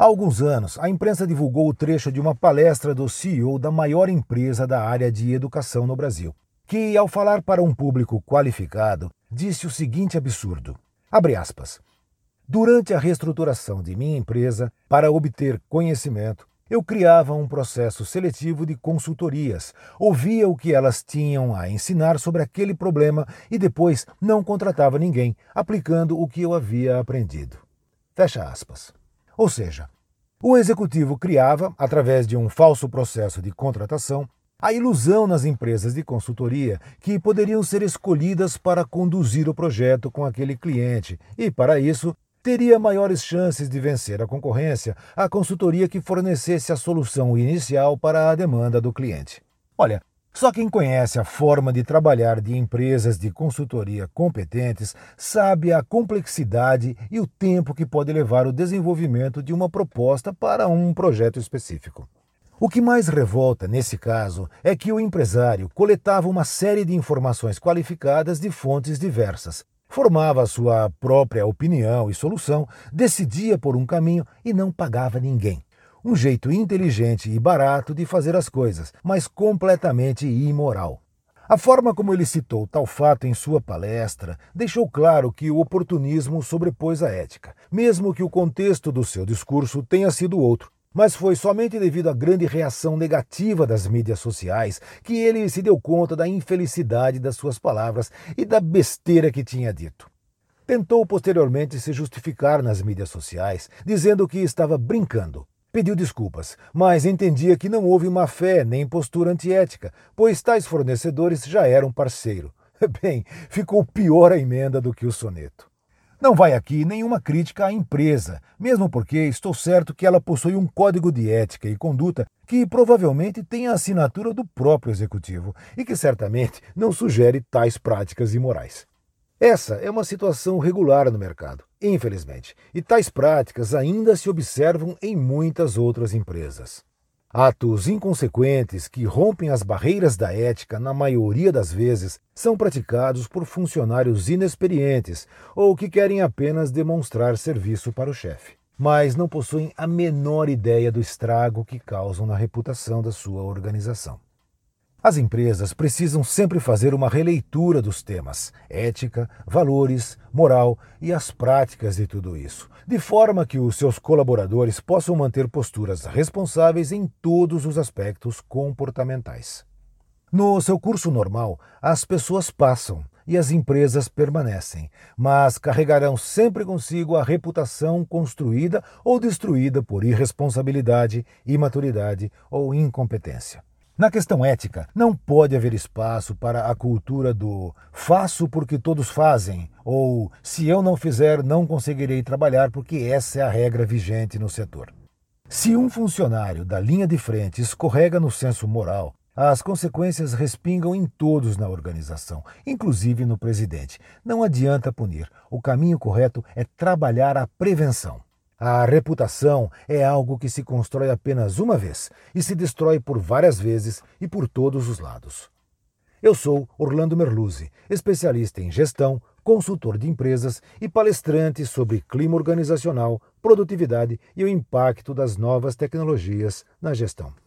Há alguns anos, a imprensa divulgou o trecho de uma palestra do CEO da maior empresa da área de educação no Brasil, que, ao falar para um público qualificado, disse o seguinte absurdo: abre aspas. Durante a reestruturação de minha empresa, para obter conhecimento, eu criava um processo seletivo de consultorias, ouvia o que elas tinham a ensinar sobre aquele problema e depois não contratava ninguém, aplicando o que eu havia aprendido. Fecha aspas. Ou seja, o executivo criava, através de um falso processo de contratação, a ilusão nas empresas de consultoria que poderiam ser escolhidas para conduzir o projeto com aquele cliente e, para isso, teria maiores chances de vencer a concorrência a consultoria que fornecesse a solução inicial para a demanda do cliente. Olha, só quem conhece a forma de trabalhar de empresas de consultoria competentes sabe a complexidade e o tempo que pode levar o desenvolvimento de uma proposta para um projeto específico. O que mais revolta nesse caso é que o empresário coletava uma série de informações qualificadas de fontes diversas, formava sua própria opinião e solução, decidia por um caminho e não pagava ninguém. Um jeito inteligente e barato de fazer as coisas, mas completamente imoral. A forma como ele citou tal fato em sua palestra deixou claro que o oportunismo sobrepôs a ética, mesmo que o contexto do seu discurso tenha sido outro mas foi somente devido à grande reação negativa das mídias sociais que ele se deu conta da infelicidade das suas palavras e da besteira que tinha dito. Tentou posteriormente se justificar nas mídias sociais, dizendo que estava brincando. Pediu desculpas, mas entendia que não houve má fé nem postura antiética, pois tais fornecedores já eram parceiro. Bem, ficou pior a emenda do que o soneto. Não vai aqui nenhuma crítica à empresa, mesmo porque estou certo que ela possui um código de ética e conduta que provavelmente tem a assinatura do próprio executivo e que certamente não sugere tais práticas imorais. Essa é uma situação regular no mercado, infelizmente, e tais práticas ainda se observam em muitas outras empresas. Atos inconsequentes que rompem as barreiras da ética, na maioria das vezes, são praticados por funcionários inexperientes ou que querem apenas demonstrar serviço para o chefe, mas não possuem a menor ideia do estrago que causam na reputação da sua organização. As empresas precisam sempre fazer uma releitura dos temas ética, valores, moral e as práticas de tudo isso, de forma que os seus colaboradores possam manter posturas responsáveis em todos os aspectos comportamentais. No seu curso normal, as pessoas passam e as empresas permanecem, mas carregarão sempre consigo a reputação construída ou destruída por irresponsabilidade, imaturidade ou incompetência. Na questão ética, não pode haver espaço para a cultura do faço porque todos fazem ou se eu não fizer, não conseguirei trabalhar porque essa é a regra vigente no setor. Se um funcionário da linha de frente escorrega no senso moral, as consequências respingam em todos na organização, inclusive no presidente. Não adianta punir. O caminho correto é trabalhar a prevenção. A reputação é algo que se constrói apenas uma vez e se destrói por várias vezes e por todos os lados. Eu sou Orlando Merluzzi, especialista em gestão, consultor de empresas e palestrante sobre clima organizacional, produtividade e o impacto das novas tecnologias na gestão.